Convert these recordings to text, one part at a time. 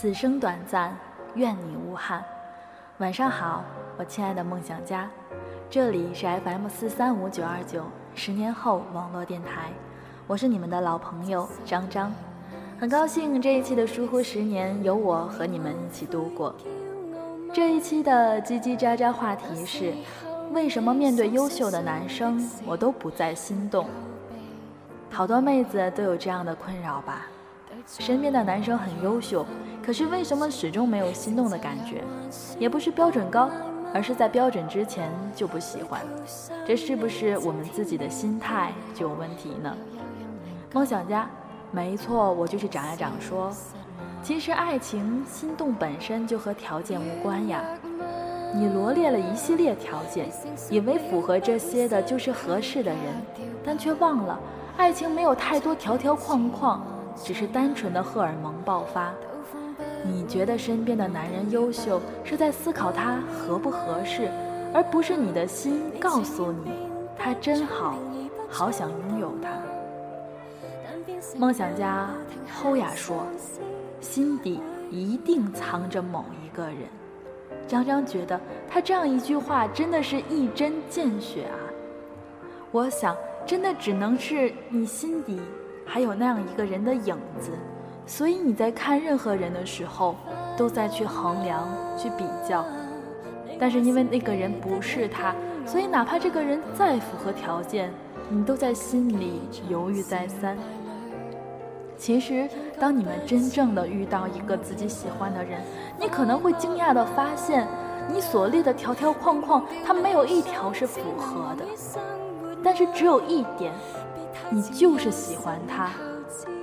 此生短暂，愿你无憾。晚上好，我亲爱的梦想家，这里是 FM 四三五九二九十年后网络电台，我是你们的老朋友张张，很高兴这一期的疏忽十年有我和你们一起度过。这一期的叽叽喳喳话题是：为什么面对优秀的男生，我都不再心动？好多妹子都有这样的困扰吧？身边的男生很优秀，可是为什么始终没有心动的感觉？也不是标准高，而是在标准之前就不喜欢。这是不是我们自己的心态就有问题呢？梦想家，没错，我就是长呀长说。其实爱情心动本身就和条件无关呀。你罗列了一系列条件，以为符合这些的就是合适的人，但却忘了，爱情没有太多条条框框，只是单纯的荷尔蒙爆发。你觉得身边的男人优秀，是在思考他合不合适，而不是你的心告诉你他真好，好想拥有他。梦想家后雅说。心底一定藏着某一个人，张张觉得他这样一句话真的是一针见血啊！我想，真的只能是你心底还有那样一个人的影子，所以你在看任何人的时候，都在去衡量、去比较。但是因为那个人不是他，所以哪怕这个人再符合条件，你都在心里犹豫再三。其实，当你们真正的遇到一个自己喜欢的人，你可能会惊讶的发现，你所列的条条框框，他没有一条是符合的。但是只有一点，你就是喜欢他，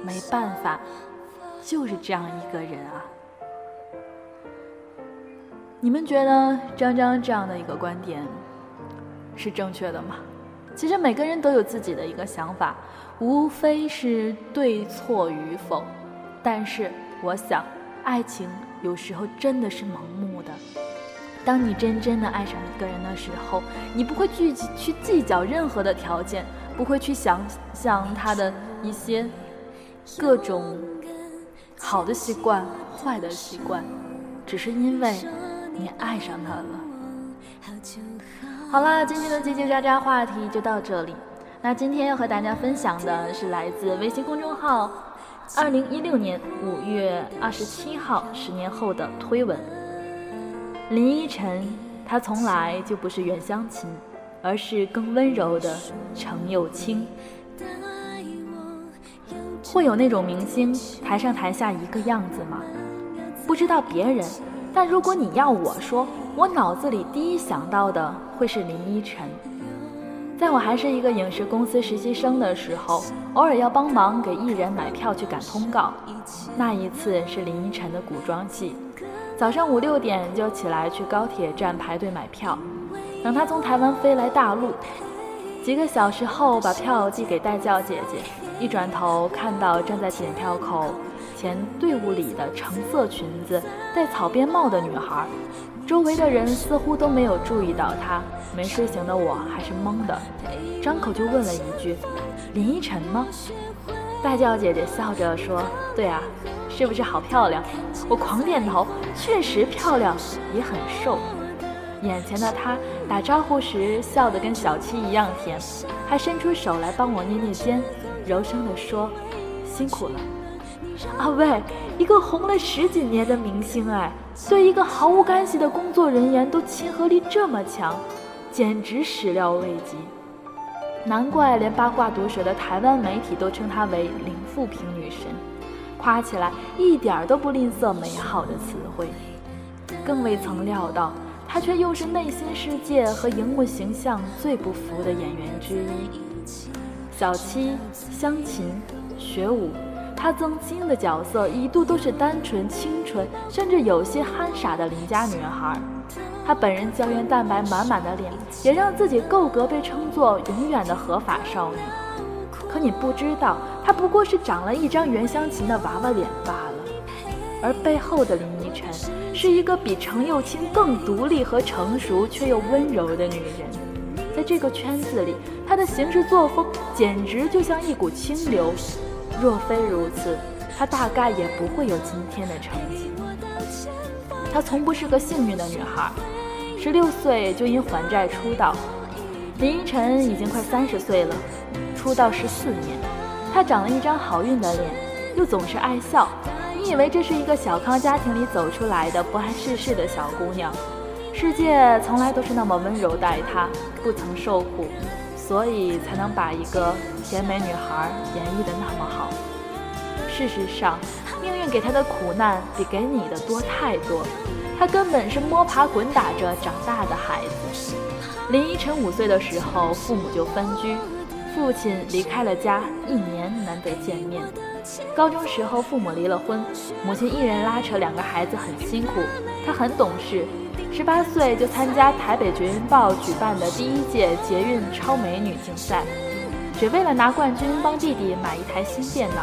没办法，就是这样一个人啊。你们觉得张张这样的一个观点是正确的吗？其实每个人都有自己的一个想法。无非是对错与否，但是我想，爱情有时候真的是盲目的。当你真正的爱上一个人的时候，你不会去去计较任何的条件，不会去想想他的一些各种好的习惯、坏的习惯，只是因为你爱上他了。好了，今天的叽叽喳喳话题就到这里。那今天要和大家分享的是来自微信公众号二零一六年五月二十七号十年后的推文。林依晨，她从来就不是袁湘琴，而是更温柔的程又青。会有那种明星台上台下一个样子吗？不知道别人，但如果你要我说，我脑子里第一想到的会是林依晨。在我还是一个影视公司实习生的时候，偶尔要帮忙给艺人买票去赶通告。那一次是林依晨的古装戏，早上五六点就起来去高铁站排队买票，等她从台湾飞来大陆，几个小时后把票寄给代教姐姐，一转头看到站在检票口前队伍里的橙色裙子、戴草编帽的女孩。周围的人似乎都没有注意到她，没睡醒的我还是懵的，张口就问了一句：“林依晨吗？”代教姐姐笑着说：“对啊，是不是好漂亮？”我狂点头，确实漂亮，也很瘦。眼前的她打招呼时笑得跟小七一样甜，还伸出手来帮我捏捏肩，柔声地说：“辛苦了。”啊喂，一个红了十几年的明星，哎，对一个毫无干系的工作人员都亲和力这么强，简直始料未及。难怪连八卦毒舌的台湾媒体都称她为零负评女神，夸起来一点都不吝啬美好的词汇。更未曾料到，她却又是内心世界和荧幕形象最不符的演员之一。小七、湘琴、学武。她曾经的角色一度都是单纯、清纯，甚至有些憨傻的邻家女孩。她本人胶原蛋白满满的脸，也让自己够格被称作永远的合法少女。可你不知道，她不过是长了一张袁湘琴的娃娃脸罢了。而背后的林依晨，是一个比程又青更独立和成熟却又温柔的女人。在这个圈子里，她的行事作风简直就像一股清流。若非如此，她大概也不会有今天的成绩。她从不是个幸运的女孩，十六岁就因还债出道。林依晨已经快三十岁了，出道十四年，她长了一张好运的脸，又总是爱笑。你以为这是一个小康家庭里走出来的不谙世事的小姑娘？世界从来都是那么温柔待她，不曾受苦，所以才能把一个甜美女孩演绎得那么好。事实上，命运给她的苦难比给你的多太多。她根本是摸爬滚打着长大的孩子。林依晨五岁的时候，父母就分居，父亲离开了家，一年难得见面。高中时候，父母离了婚，母亲一人拉扯两个孩子很辛苦。她很懂事，十八岁就参加台北捷运报举办的第一届捷运超美女竞赛，只为了拿冠军，帮弟弟买一台新电脑。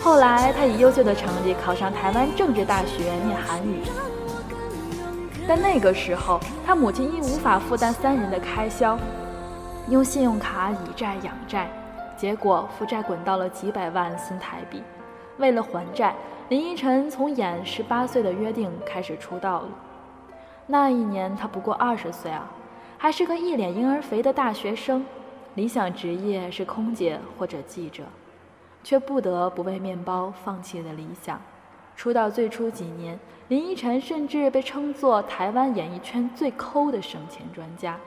后来，她以优秀的成绩考上台湾政治大学念韩语。但那个时候，她母亲因无法负担三人的开销，用信用卡以债养债。结果负债滚到了几百万新台币。为了还债，林依晨从演《十八岁的约定》开始出道了。那一年她不过二十岁啊，还是个一脸婴儿肥的大学生，理想职业是空姐或者记者，却不得不为面包放弃了理想。出道最初几年，林依晨甚至被称作台湾演艺圈最抠的省钱专家。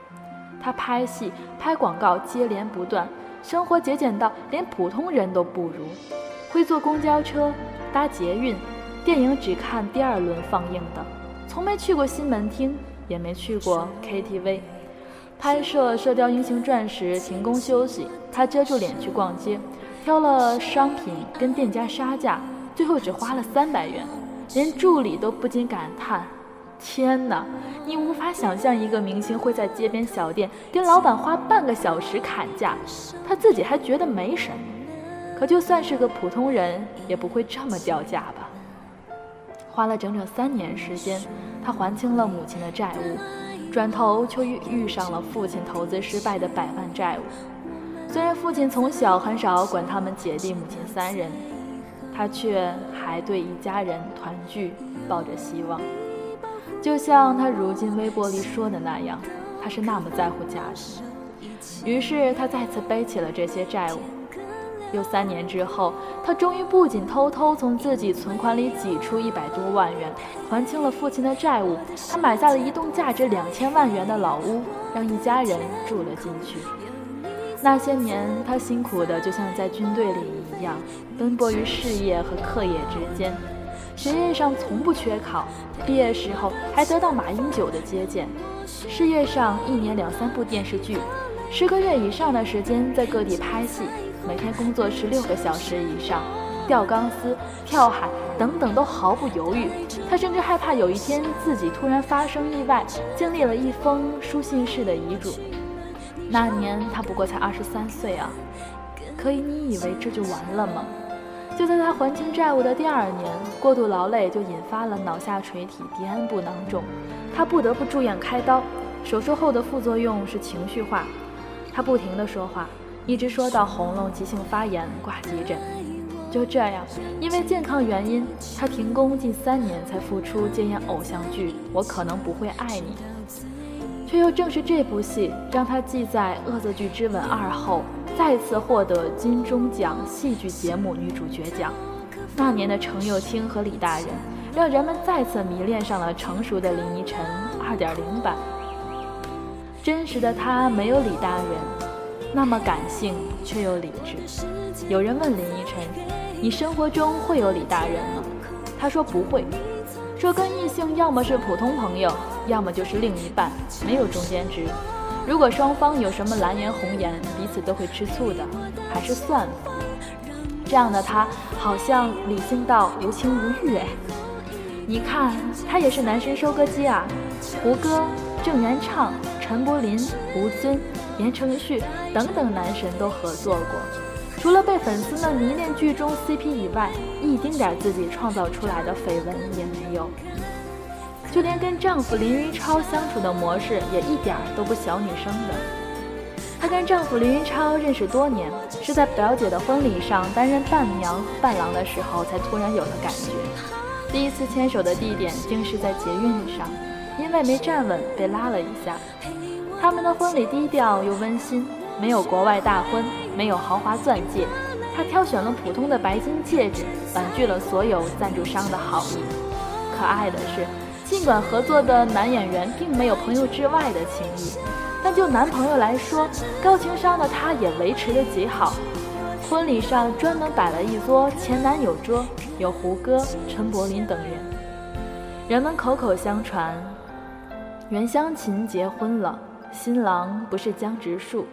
他拍戏、拍广告接连不断。生活节俭到连普通人都不如，会坐公交车、搭捷运，电影只看第二轮放映的，从没去过西门厅，也没去过 KTV。拍摄《射雕英雄传》时停工休息，他遮住脸去逛街，挑了商品跟店家杀价，最后只花了三百元，连助理都不禁感叹。天哪，你无法想象一个明星会在街边小店跟老板花半个小时砍价，他自己还觉得没什么。可就算是个普通人，也不会这么掉价吧？花了整整三年时间，他还清了母亲的债务，转头却遇遇上了父亲投资失败的百万债务。虽然父亲从小很少管他们姐弟母亲三人，他却还对一家人团聚抱着希望。就像他如今微博里说的那样，他是那么在乎家庭。于是他再次背起了这些债务。又三年之后，他终于不仅偷偷从自己存款里挤出一百多万元，还清了父亲的债务，还买下了一栋价值两千万元的老屋，让一家人住了进去。那些年，他辛苦的就像在军队里一样，奔波于事业和课业之间。学业上从不缺考，毕业时候还得到马英九的接见。事业上一年两三部电视剧，十个月以上的时间在各地拍戏，每天工作十六个小时以上，吊钢丝、跳海等等都毫不犹豫。他甚至害怕有一天自己突然发生意外，经历了一封书信式的遗嘱。那年他不过才二十三岁啊，可以你以为这就完了吗？就在他还清债务的第二年，过度劳累就引发了脑下垂体第 N 部囊肿，他不得不住院开刀。手术后的副作用是情绪化，他不停地说话，一直说到喉咙急性发炎挂急诊。就这样，因为健康原因，他停工近三年才复出接演偶像剧《我可能不会爱你》，却又正是这部戏让他继在《恶作剧之吻二》后。再次获得金钟奖戏剧节目女主角奖。那年的程又青和李大人，让人们再次迷恋上了成熟的林依晨2.0版。真实的她没有李大人那么感性，却又理智。有人问林依晨：“你生活中会有李大人吗？”她说：“不会。”说跟异性要么是普通朋友，要么就是另一半，没有中间值。如果双方有什么蓝颜红颜，彼此都会吃醋的，还是算了。这样的他好像理性到无情无欲哎。你看，他也是男神收割机啊，胡歌、郑元畅、陈柏霖、吴尊、言承旭等等男神都合作过。除了被粉丝们迷恋剧中 CP 以外，一丁点自己创造出来的绯闻也没有。就连跟丈夫林云超相处的模式也一点都不小女生的。她跟丈夫林云超认识多年，是在表姐的婚礼上担任伴娘伴郎的时候才突然有了感觉。第一次牵手的地点竟是在捷运上，因为没站稳被拉了一下。他们的婚礼低调又温馨，没有国外大婚，没有豪华钻戒，她挑选了普通的白金戒指，婉拒了所有赞助商的好意。可爱的是，尽管合作的男演员并没有朋友之外的情谊，但就男朋友来说，高情商的他也维持得极好。婚礼上专门摆了一桌前男友桌，有胡歌、陈柏霖等人。人们口口相传，袁湘琴结婚了。新郎不是江直树，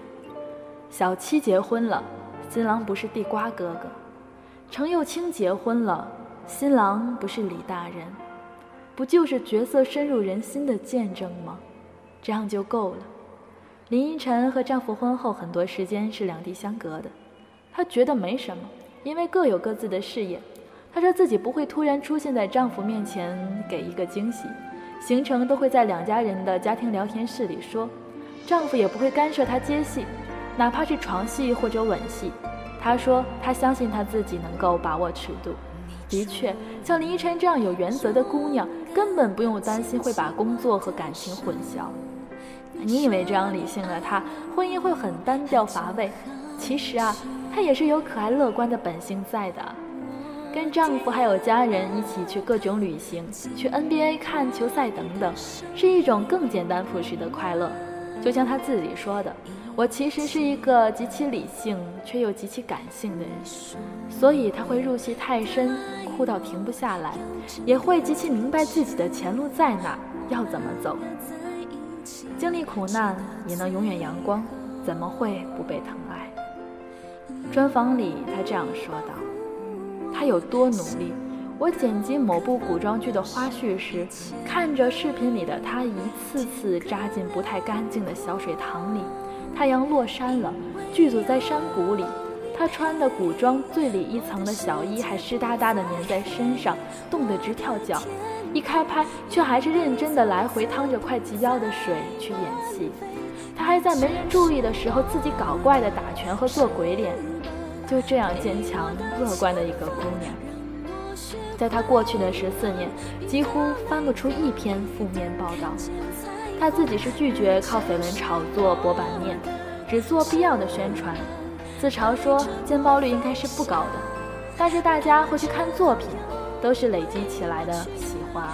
小七结婚了，新郎不是地瓜哥哥，程又青结婚了，新郎不是李大人，不就是角色深入人心的见证吗？这样就够了。林依晨和丈夫婚后很多时间是两地相隔的，她觉得没什么，因为各有各自的事业。她说自己不会突然出现在丈夫面前给一个惊喜，行程都会在两家人的家庭聊天室里说。丈夫也不会干涉她接戏，哪怕是床戏或者吻戏。她说她相信她自己能够把握尺度。的确，像林依晨这样有原则的姑娘，根本不用担心会把工作和感情混淆。你以为这样理性的她，婚姻会很单调乏味？其实啊，她也是有可爱乐观的本性在的。跟丈夫还有家人一起去各种旅行，去 NBA 看球赛等等，是一种更简单朴实的快乐。就像他自己说的，我其实是一个极其理性却又极其感性的人，所以他会入戏太深，哭到停不下来，也会极其明白自己的前路在哪，要怎么走。经历苦难也能永远阳光，怎么会不被疼爱？专访里他这样说道：“他有多努力。”我剪辑某部古装剧的花絮时，看着视频里的他一次次扎进不太干净的小水塘里。太阳落山了，剧组在山谷里，他穿的古装最里一层的小衣还湿哒哒的粘在身上，冻得直跳脚。一开拍，却还是认真的来回趟着快及腰的水去演戏。他还在没人注意的时候自己搞怪的打拳和做鬼脸，就这样坚强乐观的一个姑娘。在他过去的十四年，几乎翻不出一篇负面报道。他自己是拒绝靠绯闻炒作博版面，只做必要的宣传，自嘲说见报率应该是不高的，但是大家会去看作品，都是累积起来的喜欢。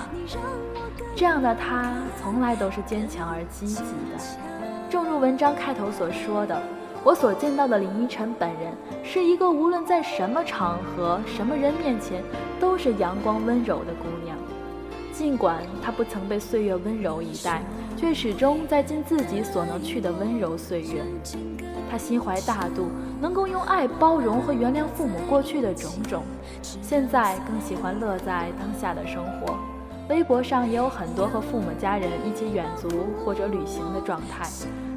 这样的他从来都是坚强而积极的，正如文章开头所说的。我所见到的林依晨本人是一个无论在什么场合、什么人面前都是阳光温柔的姑娘。尽管她不曾被岁月温柔以待，却始终在尽自己所能去的温柔岁月。她心怀大度，能够用爱包容和原谅父母过去的种种，现在更喜欢乐在当下的生活。微博上也有很多和父母家人一起远足或者旅行的状态。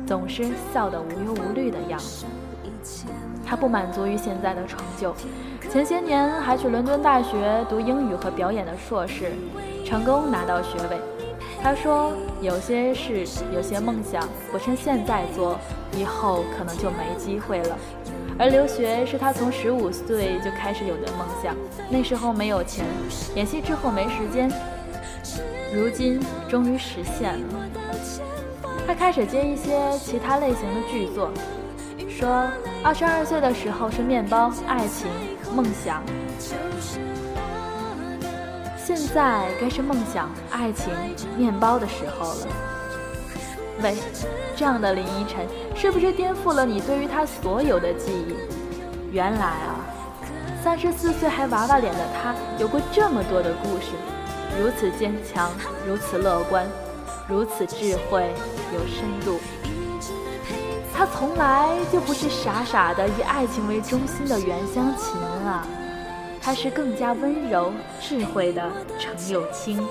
总是笑得无忧无虑的样子。他不满足于现在的成就，前些年还去伦敦大学读英语和表演的硕士，成功拿到学位。他说：“有些事，有些梦想，不趁现在做，以后可能就没机会了。”而留学是他从十五岁就开始有的梦想，那时候没有钱，演戏之后没时间，如今终于实现了。他开始接一些其他类型的剧作，说二十二岁的时候是面包、爱情、梦想，现在该是梦想、爱情、面包的时候了。喂，这样的林依晨是不是颠覆了你对于他所有的记忆？原来啊，三十四岁还娃娃脸的他有过这么多的故事，如此坚强，如此乐观。如此智慧有深度，他从来就不是傻傻的以爱情为中心的袁湘琴啊，他是更加温柔智慧的程又青。